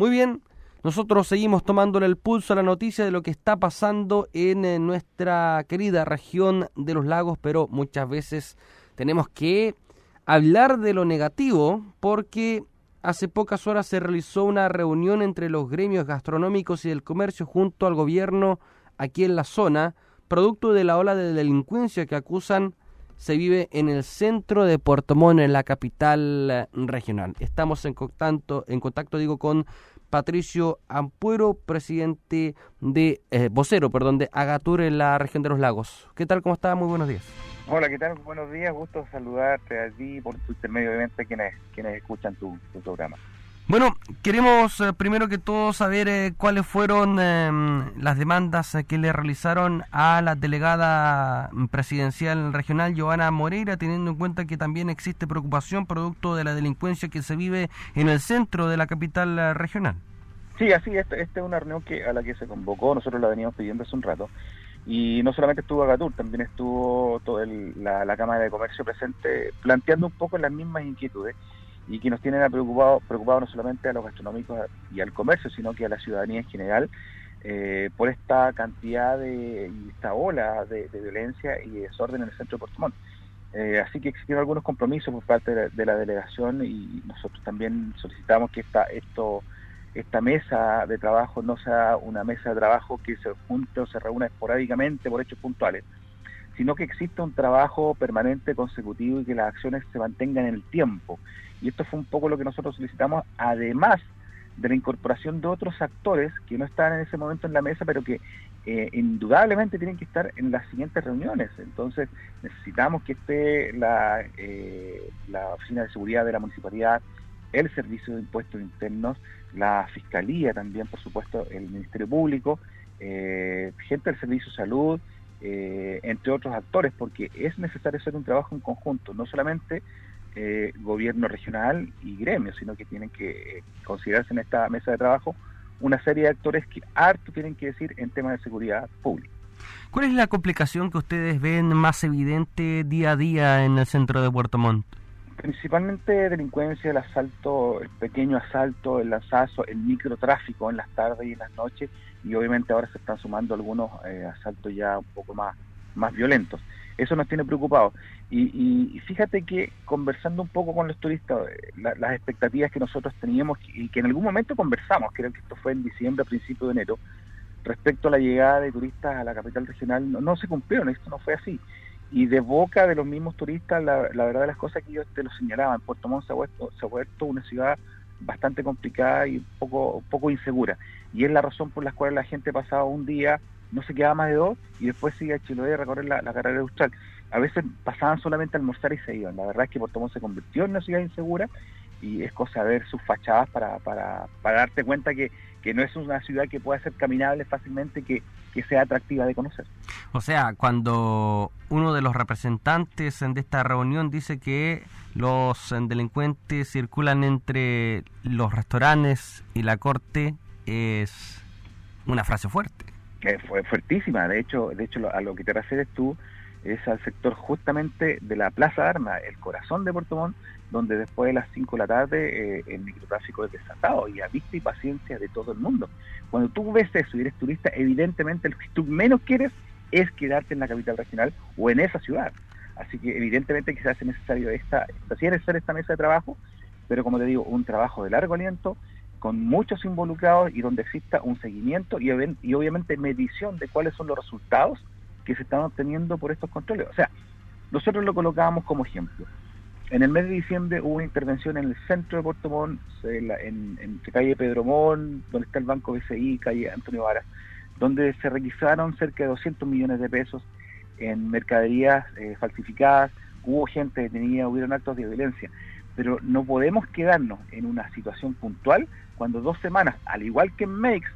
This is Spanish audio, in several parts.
Muy bien, nosotros seguimos tomándole el pulso a la noticia de lo que está pasando en eh, nuestra querida región de los lagos, pero muchas veces tenemos que hablar de lo negativo porque hace pocas horas se realizó una reunión entre los gremios gastronómicos y del comercio junto al gobierno aquí en la zona, producto de la ola de delincuencia que acusan se vive en el centro de Puerto Montt, en la capital eh, regional. Estamos en contacto, en contacto digo, con Patricio Ampuero, presidente de, eh, vocero, perdón, de Agatur en la región de los lagos. ¿Qué tal? ¿Cómo está? Muy buenos días. Hola, ¿qué tal? Buenos días, gusto saludarte a ti por tu intermedio, obviamente, quienes, quienes escuchan tu programa. Bueno, queremos eh, primero que todo saber eh, cuáles fueron em, las demandas eh, que le realizaron a la delegada presidencial regional Joana Moreira, teniendo en cuenta que también existe preocupación producto de la delincuencia que se vive en el centro de la capital regional. Sí, así, esta, esta es una reunión que a la que se convocó, nosotros la veníamos pidiendo hace un rato, y no solamente estuvo Agatur, también estuvo toda la Cámara de Comercio presente planteando un poco las mismas inquietudes y que nos tienen preocupado, preocupado no solamente a los gastronómicos y al comercio, sino que a la ciudadanía en general, eh, por esta cantidad de, y esta ola de, violencia y desorden en el centro de Puerto Montt. Eh, así que existieron algunos compromisos por parte de la, delegación y nosotros también solicitamos que esta, esta mesa de trabajo no sea una mesa de trabajo que se junte o se reúna esporádicamente por hechos puntuales, sino que exista un trabajo permanente, consecutivo y que las acciones se mantengan en el tiempo y esto fue un poco lo que nosotros solicitamos, además de la incorporación de otros actores que no están en ese momento en la mesa, pero que eh, indudablemente tienen que estar en las siguientes reuniones. Entonces necesitamos que esté la, eh, la Oficina de Seguridad de la Municipalidad, el Servicio de Impuestos Internos, la Fiscalía también, por supuesto, el Ministerio Público, eh, gente del Servicio de Salud, entre otros actores, porque es necesario hacer un trabajo en conjunto, no solamente eh, gobierno regional y gremio, sino que tienen que eh, considerarse en esta mesa de trabajo una serie de actores que harto tienen que decir en temas de seguridad pública. ¿Cuál es la complicación que ustedes ven más evidente día a día en el centro de Puerto Montt? Principalmente delincuencia, el asalto, el pequeño asalto, el lanzazo, el microtráfico en las tardes y en las noches, y obviamente ahora se están sumando algunos eh, asaltos ya un poco más, más violentos. Eso nos tiene preocupados. Y, fíjate que conversando un poco con los turistas, eh, las expectativas que nosotros teníamos y que en algún momento conversamos, creo que esto fue en diciembre, a principios de enero, respecto a la llegada de turistas a la capital regional, no, se cumplieron, esto no fue así. Y de boca de los mismos turistas, la, verdad de las cosas que ellos te lo señalaban, Puerto Montt se ha vuelto, se ha vuelto una ciudad bastante complicada y un poco, poco insegura. Y es la razón por la cual la gente pasaba un día no se quedaba más de dos y después sigue a Chiloé a recorrer la, carrera austral. A veces pasaban solamente a almorzar y se iban. La verdad es que Puerto Montt se convirtió en una ciudad insegura y es cosa de ver sus fachadas para, para, para darte cuenta que, que no es una ciudad que pueda ser caminable fácilmente, que, que sea atractiva de conocer. O sea, cuando uno de los representantes de esta reunión dice que los delincuentes circulan entre los restaurantes y la corte, es una frase fuerte fue fuertísima. De hecho, de hecho a lo que te refieres tú es al sector justamente de la Plaza Armas, el corazón de Puerto Montt, donde después de las 5 de la tarde eh, el microtráfico es desatado y a vista y paciencia de todo el mundo. Cuando tú ves eso y eres turista, evidentemente lo que tú menos quieres es quedarte en la capital regional o en esa ciudad. Así que evidentemente se hace necesario esta, ser esta mesa de trabajo, pero como te digo, un trabajo de largo aliento, con muchos involucrados y donde exista un seguimiento y, obviamente medición de cuáles son los resultados que se están obteniendo por estos controles. O sea, nosotros lo colocábamos como ejemplo. En el mes de diciembre hubo una intervención en el centro de Puerto Montt, en, en, calle Pedro Montt, donde está el Banco BCI, calle Antonio Vara, donde se requisaron cerca de 200 millones de pesos en mercaderías eh, falsificadas, hubo gente detenida, hubieron actos de violencia, pero no podemos quedarnos en una situación puntual cuando dos semanas, al igual que en Makes,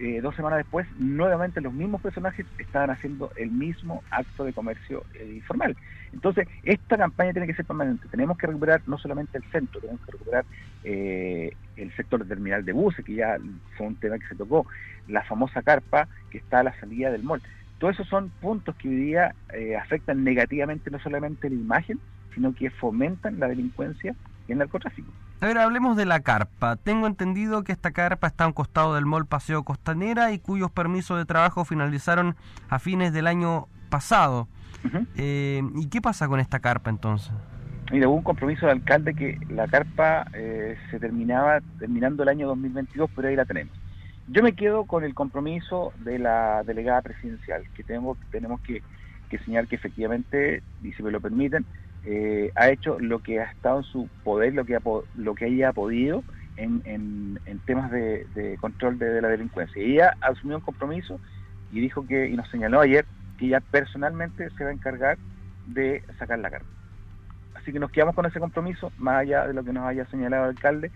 eh, dos semanas después, nuevamente los mismos personajes estaban haciendo el mismo acto de comercio eh, informal. Entonces, esta campaña tiene que ser permanente. Tenemos que recuperar no solamente el centro, tenemos que recuperar eh, el sector de terminal de buses, que ya fue un tema que se tocó, la famosa carpa que está a la salida del mall. Todos esos son puntos que hoy día afectan negativamente no solamente la imagen, sino que fomentan la delincuencia y el narcotráfico. A ver, hablemos de la carpa. Tengo entendido que esta carpa está a un costado del Mall Paseo Costanera y cuyos permisos de trabajo finalizaron a fines del año pasado. eh, ¿Y qué pasa con esta carpa entonces? Mira, hubo un compromiso del alcalde que la carpa eh, se terminaba terminando el año 2022, pero ahí la tenemos. Yo me quedo con el compromiso de la delegada presidencial, que tenemos, tenemos que, que señalar que efectivamente, y si me lo permiten, eh, ha hecho lo que ha estado en su poder, lo que, ha, lo que ella podido en, en, temas de, control de, la delincuencia. Ella asumió un compromiso y dijo que, y nos señaló ayer, que ella personalmente se va a encargar de sacar la carta. Así que nos quedamos con ese compromiso, más allá de lo que nos haya señalado el alcalde.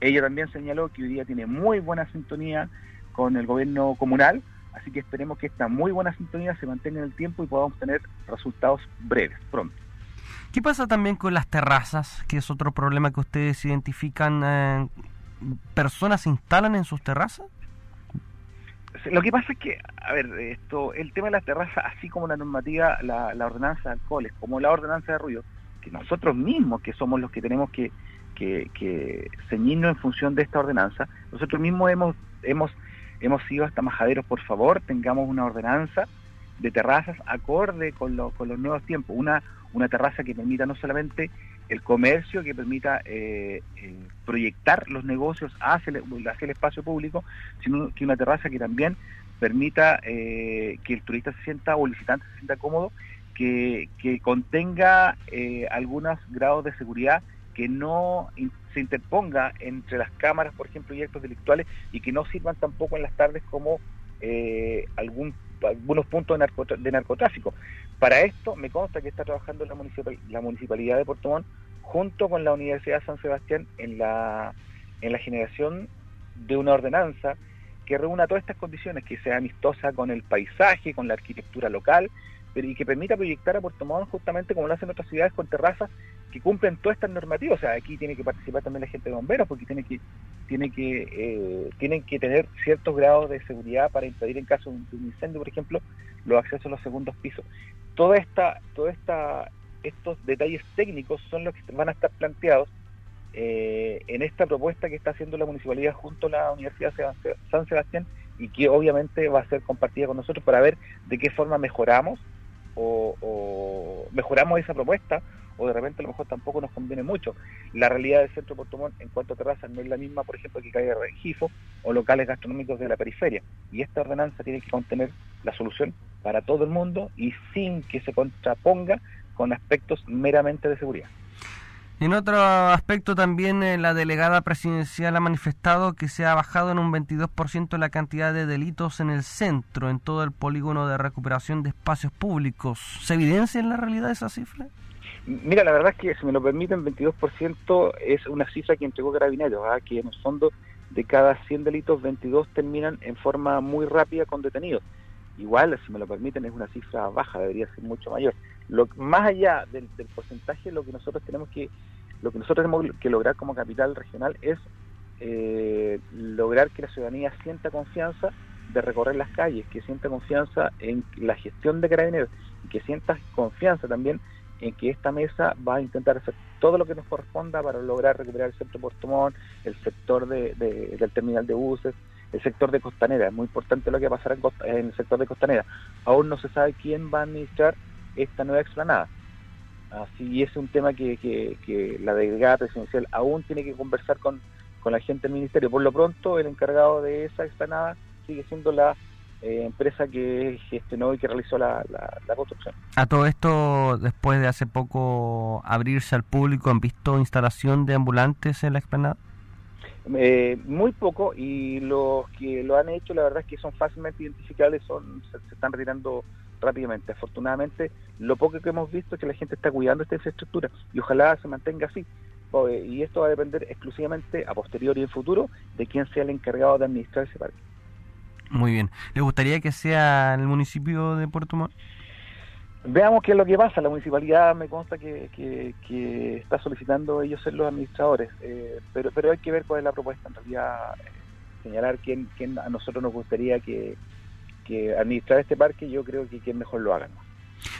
Ella también señaló que hoy día tiene muy buena sintonía con el gobierno comunal, así que esperemos que esta muy buena sintonía se mantenga en el tiempo y podamos tener resultados breves, pronto. ¿Qué pasa también con las terrazas, que es otro problema que ustedes identifican? Eh, ¿Personas instalan en sus terrazas? Lo que pasa es que, a ver, esto, el tema de las terrazas, así como la normativa, la, ordenanza de alcoholes, como la ordenanza de ruido, que nosotros mismos, que somos los que tenemos que, que, que ceñirnos en función de esta ordenanza, nosotros mismos hemos, hemos, hemos sido hasta majaderos, por favor, tengamos una ordenanza de terrazas acorde con, lo, con los nuevos tiempos, una, una terraza que permita no solamente el comercio, que permita eh, eh, proyectar los negocios hacia el, hacia el, espacio público, sino que una terraza que también permita eh, que el turista se sienta o el visitante se sienta cómodo que, que contenga algunos grados de seguridad que no se interponga entre las cámaras, por ejemplo, y actos delictuales y que no sirvan tampoco en las tardes como algún, algunos puntos de, narcot de, narcotráfico. Para esto me consta que está trabajando la, municipal la Municipalidad de Puerto Montt junto con la Universidad de San Sebastián en la generación de una ordenanza que reúna todas estas condiciones, que sea amistosa con el paisaje, con la arquitectura local, pero y que permita proyectar a Puerto Montt justamente como lo hacen otras ciudades con terrazas que cumplen todas estas normativas. O sea, aquí tiene que participar también la gente de bomberos porque tiene que tiene que eh, tienen que tener ciertos grados de seguridad para impedir en caso de un incendio, por ejemplo, los accesos a los segundos pisos. Toda esta toda esta estos detalles técnicos son los que van a estar planteados eh, en esta propuesta que está haciendo la municipalidad junto a la Universidad San Sebastián y que obviamente va a ser compartida con nosotros para ver de qué forma mejoramos o, o, mejoramos esa propuesta o de repente a lo mejor tampoco nos conviene mucho. La realidad del centro de en cuanto a terrazas no es la misma, por ejemplo, que Calle Regifo o locales gastronómicos de la periferia. Y esta ordenanza tiene que contener la solución para todo el mundo y sin que se contraponga con aspectos meramente de seguridad. En otro aspecto también eh, la delegada presidencial ha manifestado que se ha bajado en un 22% la cantidad de delitos en el centro, en todo el polígono de recuperación de espacios públicos. ¿Se evidencia en la realidad esa cifra? Mira, la verdad es que, si me lo permiten, 22% es una cifra que entregó Carabineros, ¿ah? que en el fondo de cada 100 delitos, 22 terminan en forma muy rápida con detenidos. Igual, si me lo permiten, es una cifra baja, debería ser mucho mayor. Lo, más allá del, porcentaje, lo que nosotros tenemos que lo que nosotros tenemos que lograr como capital regional es eh, lograr que la ciudadanía sienta confianza de recorrer las calles, que sienta confianza en la gestión de carabineros que sienta confianza también en que esta mesa va a intentar hacer todo lo que nos corresponda para lograr recuperar el centro Puerto Montt, el sector de, de, del terminal de buses, el sector de Costanera. Es muy importante lo que va a pasar en el sector de Costanera. Aún no se sabe quién va a administrar esta nueva explanada. Así, es un tema que, que, la delegada presidencial aún tiene que conversar con, con la gente del ministerio. Por lo pronto, el encargado de esa explanada sigue siendo la eh, empresa que gestionó y que realizó la, la, construcción. A todo esto, después de hace poco abrirse al público, ¿han visto instalación de ambulantes en la explanada? Eh, muy poco y los que lo han hecho, la verdad es que son fácilmente identificables, son se, están retirando rápidamente. Afortunadamente, lo poco que hemos visto es que la gente está cuidando esta infraestructura y ojalá se mantenga así. Y esto va a depender exclusivamente a posteriori y en futuro de quién sea el encargado de administrar ese parque. Muy bien. ¿Le gustaría que sea el municipio de Puerto Montt? Veamos qué es lo que pasa. La municipalidad me consta que, que, está solicitando ellos ser los administradores, eh, pero, pero hay que ver cuál es la propuesta. En realidad, eh, señalar quién, quién a nosotros nos gustaría que, que administrar este parque, yo creo que quien mejor lo haga. ¿no?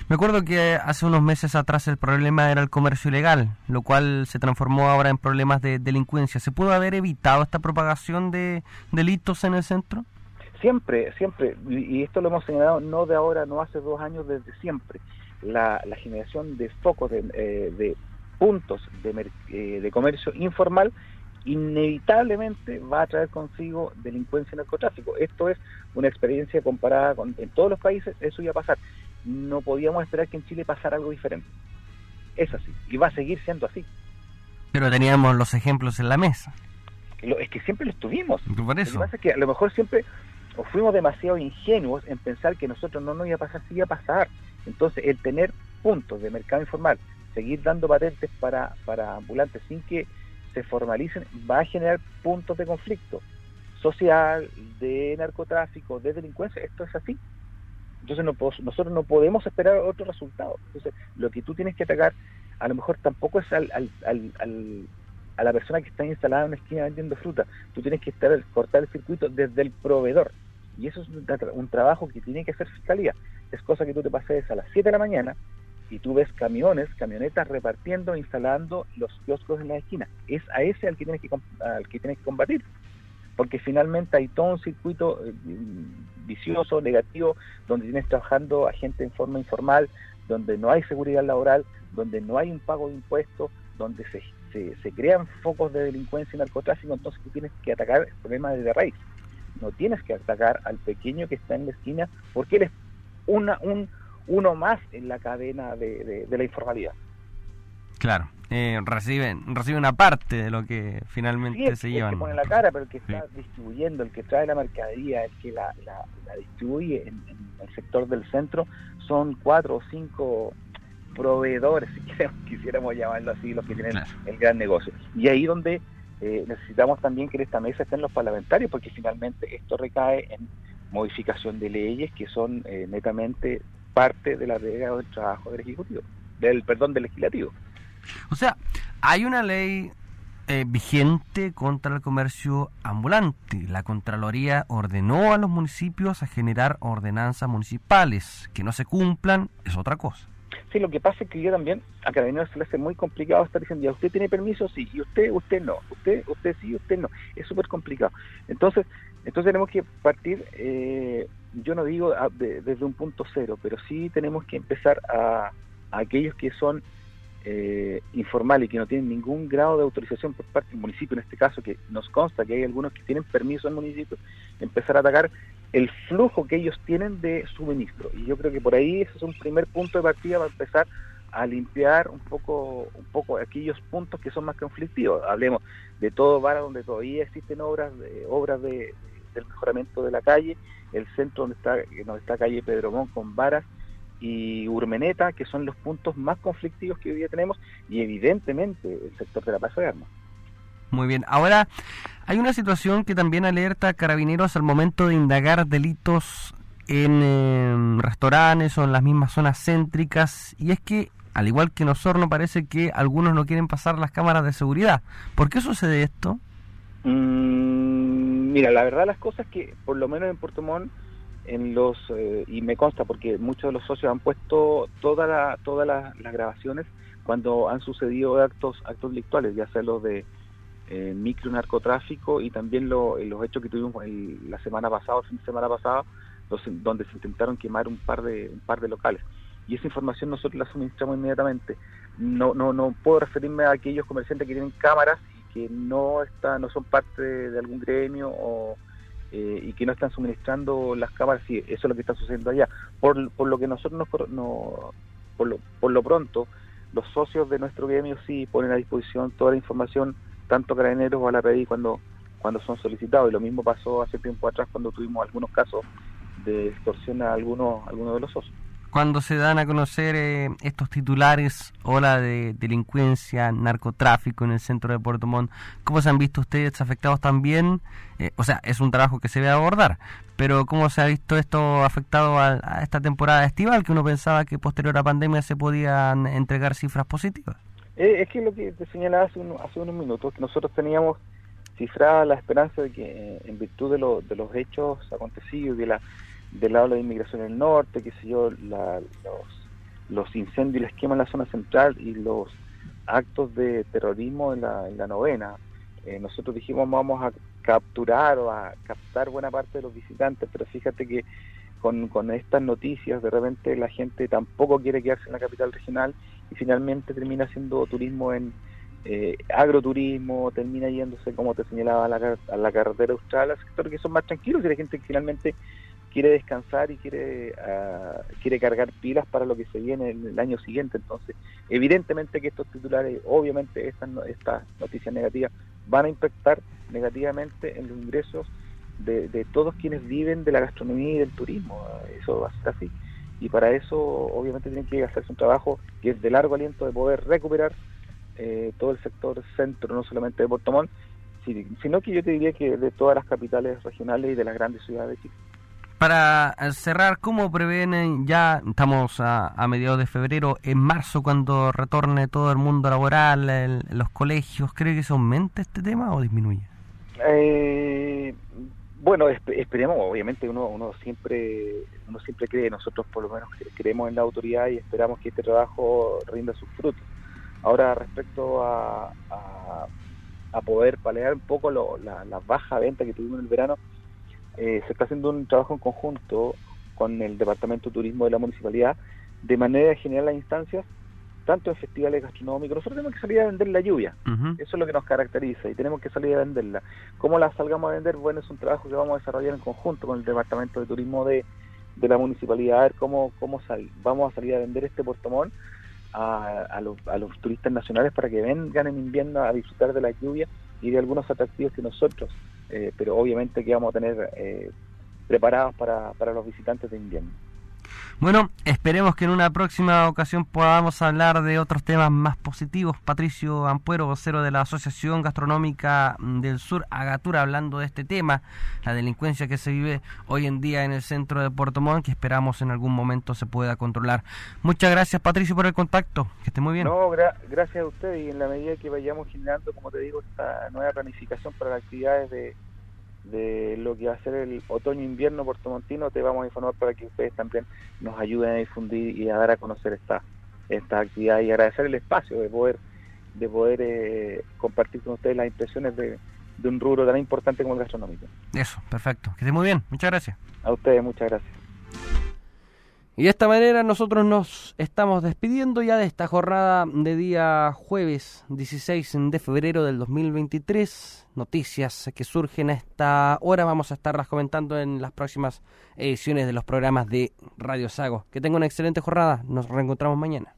Me acuerdo que hace unos meses atrás el problema era el comercio ilegal, lo cual se transformó ahora en problemas de delincuencia. ¿Se pudo haber evitado esta propagación de delitos en el centro? Siempre, siempre, y esto lo hemos señalado no de ahora, no hace dos años, desde siempre. La, generación de focos, de, eh, puntos de, eh, de comercio informal inevitablemente va a traer consigo delincuencia y narcotráfico. Esto es una experiencia comparada con en todos los países, eso iba a pasar. No podíamos esperar que en Chile pasara algo diferente. Es así, y va a seguir siendo así. Pero teníamos los ejemplos en la mesa. es que siempre los tuvimos. Lo que pasa es que a lo mejor siempre o fuimos demasiado ingenuos en pensar que nosotros no nos iba a pasar, sí iba a pasar. Entonces, el tener puntos de mercado informal, seguir dando patentes para, para ambulantes sin que se formalicen, va a generar puntos de conflicto social, de narcotráfico, de delincuencia. Esto es así. Entonces no, nosotros no podemos esperar otro resultado. Entonces lo que tú tienes que atacar a lo mejor tampoco es al, a la persona que está instalada en una esquina vendiendo fruta. Tú tienes que estar cortar el circuito desde el proveedor. Y eso es un, trabajo que tiene que hacer fiscalía. Es cosa que tú te pases a las 7 de la mañana y tú ves camiones, camionetas repartiendo, instalando los kioscos en la esquina. Es a ese al que tienes que, al que, tienes que combatir, porque finalmente hay todo un circuito eh, vicioso, negativo, donde tienes trabajando a gente en forma informal, donde no hay seguridad laboral, donde no hay un pago de impuestos, donde se, se, se crean focos de delincuencia y narcotráfico, entonces tú tienes que atacar el problema desde raíz. No tienes que atacar al pequeño que está en la esquina porque él es una, un, uno más en la cadena de, la informalidad. Claro, eh, reciben, recibe una parte de lo que finalmente se llevan. El que pone la cara, pero el que está distribuyendo, el que trae la mercadería, el que la, la, distribuye en, el sector del centro, son cuatro o cinco proveedores, si quisiéramos llamarlo así, los que tienen el gran negocio. Y ahí donde eh, necesitamos también que en esta mesa estén los parlamentarios, porque finalmente esto recae en modificación de leyes que son eh, netamente parte de la regla del trabajo del Ejecutivo, del perdón, del Legislativo. O sea, hay una ley eh, vigente contra el comercio ambulante. La Contraloría ordenó a los municipios a generar ordenanzas municipales. Que no se cumplan es otra cosa. Sí, lo que pasa es que yo también, a Carabineros se le hace muy complicado estar diciendo, ya usted tiene permiso, sí, y usted, usted no, usted, usted sí, usted no. Es súper complicado. Entonces, entonces tenemos que partir eh, yo no digo desde un punto cero, pero sí tenemos que empezar a, aquellos que son eh, informales que no tienen ningún grado de autorización por parte del municipio, en este caso, que nos consta que hay algunos que tienen permiso en municipio, empezar a atacar el flujo que ellos tienen de suministro. Y yo creo que por ahí ese es un primer punto de partida para empezar a limpiar un poco un poco aquellos puntos que son más conflictivos. Hablemos de todo bar donde todavía existen obras de, obras de, mejoramiento de la calle, el centro donde está, donde está calle Pedromón con Varas y Urmeneta, que son los puntos más conflictivos que hoy día tenemos, y evidentemente el sector de la Plaza de Armas. Muy bien, ahora hay una situación que también alerta a carabineros al momento de indagar delitos en em, restaurantes o en las mismas zonas céntricas, y es que al igual que en Osorno parece que algunos no quieren pasar las cámaras de seguridad. ¿Por qué sucede esto? Mm, mira, la verdad las cosas que, por lo menos en Puerto Montt, en los eh, y me consta porque muchos de los socios han puesto toda la, todas las, grabaciones cuando han sucedido actos actos delictuales, ya sea los de eh, micro narcotráfico y también los hechos que tuvimos la semana pasada, el fin de semana pasado, donde se intentaron quemar un par de un par de locales. Y esa información nosotros la suministramos inmediatamente. No no no puedo referirme a aquellos comerciantes que tienen cámaras que no está, no son parte de algún gremio o, eh, y que no están suministrando las cámaras, sí, eso es lo que está sucediendo allá. Por, por lo que nosotros nos, no, por, lo, por lo pronto, los socios de nuestro gremio sí ponen a disposición toda la información, tanto carabineros o a la PDI cuando, cuando son solicitados. Y lo mismo pasó hace tiempo atrás cuando tuvimos algunos casos de extorsión a algunos, de los socios cuando se dan a conocer eh, estos titulares, ola de delincuencia, narcotráfico en el centro de Puerto Montt, ¿cómo se han visto ustedes afectados también? Eh, o sea, es un trabajo que se debe abordar, pero ¿cómo se ha visto esto afectado a, esta temporada estival que uno pensaba que posterior a pandemia se podían entregar cifras positivas? Eh, es que lo que te señalaba hace, hace unos minutos, que nosotros teníamos cifrada la esperanza de que en virtud de, de los hechos acontecidos de la del lado de inmigración en el norte, qué sé yo, la, los, los incendios y la esquema en la zona central y los actos de terrorismo en la, en la novena, eh, nosotros dijimos vamos a capturar o a captar buena parte de los visitantes, pero fíjate que con, con estas noticias de repente la gente tampoco quiere quedarse en la capital regional y finalmente termina haciendo turismo en eh, agroturismo, termina yéndose, como te señalaba, a la, a la carretera austral, a sectores que son más tranquilos y la gente finalmente quiere descansar y quiere uh, quiere cargar pilas para lo que se viene en el año siguiente. Entonces, evidentemente que estos titulares, obviamente estas, estas noticias negativas van a impactar negativamente en los ingresos de, de, todos quienes viven de la gastronomía y del turismo. Eso va a ser así. Y para eso, obviamente, tiene que hacerse un trabajo que es de largo aliento de poder recuperar eh, todo el sector centro, no solamente de Puerto Montt, sino que yo te diría que de todas las capitales regionales y de las grandes ciudades de Chile. Para cerrar, ¿cómo prevén, ya estamos a, a, mediados de febrero, en marzo cuando retorne todo el mundo laboral, el, los colegios, ¿cree que se aumente este tema o disminuye? Eh, bueno, esperemos, obviamente uno, siempre uno siempre cree, nosotros por lo menos creemos en la autoridad y esperamos que este trabajo rinda sus frutos. Ahora respecto a, a, a poder palear un poco lo, la, la baja venta que tuvimos en el verano, eh, se está haciendo un trabajo en conjunto con el Departamento de Turismo de la Municipalidad de manera de generar las instancias tanto en festivales gastronómicos. Nosotros tenemos que salir a vender la lluvia, uh -huh. eso es lo que nos caracteriza y tenemos que salir a venderla. ¿Cómo la salgamos a vender? Bueno, es un trabajo que vamos a desarrollar en conjunto con el Departamento de Turismo de, de la Municipalidad, a ver cómo, cómo sal, vamos a salir a vender este portomón a, a, los, a los turistas nacionales para que vengan en invierno a disfrutar de la lluvia y de algunos atractivos que nosotros eh, pero obviamente que vamos a tener eh, preparados para, para los visitantes de invierno. Bueno, esperemos que en una próxima ocasión podamos hablar de otros temas más positivos. Patricio Ampuero, vocero de la Asociación Gastronómica del Sur, Agatura, hablando de este tema, la delincuencia que se vive hoy en día en el centro de Puerto Montt, que esperamos en algún momento se pueda controlar. Muchas gracias, Patricio, por el contacto. Que esté muy bien. No, gra gracias a usted y en la medida que vayamos generando, como te digo, esta nueva planificación para las actividades de de lo que va a ser el otoño-invierno portomontino, te vamos a informar para que ustedes también nos ayuden a difundir y a dar a conocer esta, esta actividad y agradecer el espacio de poder de poder eh, compartir con ustedes las impresiones de, de un rubro tan importante como el gastronómico. Eso, perfecto. Que esté muy bien. Muchas gracias. A ustedes, muchas gracias. Y de esta manera nosotros nos estamos despidiendo ya de esta jornada de día jueves 16 de febrero del 2023. Noticias que surgen a esta hora vamos a estarlas comentando en las próximas ediciones de los programas de Radio Sago. Que tengan una excelente jornada. Nos reencontramos mañana.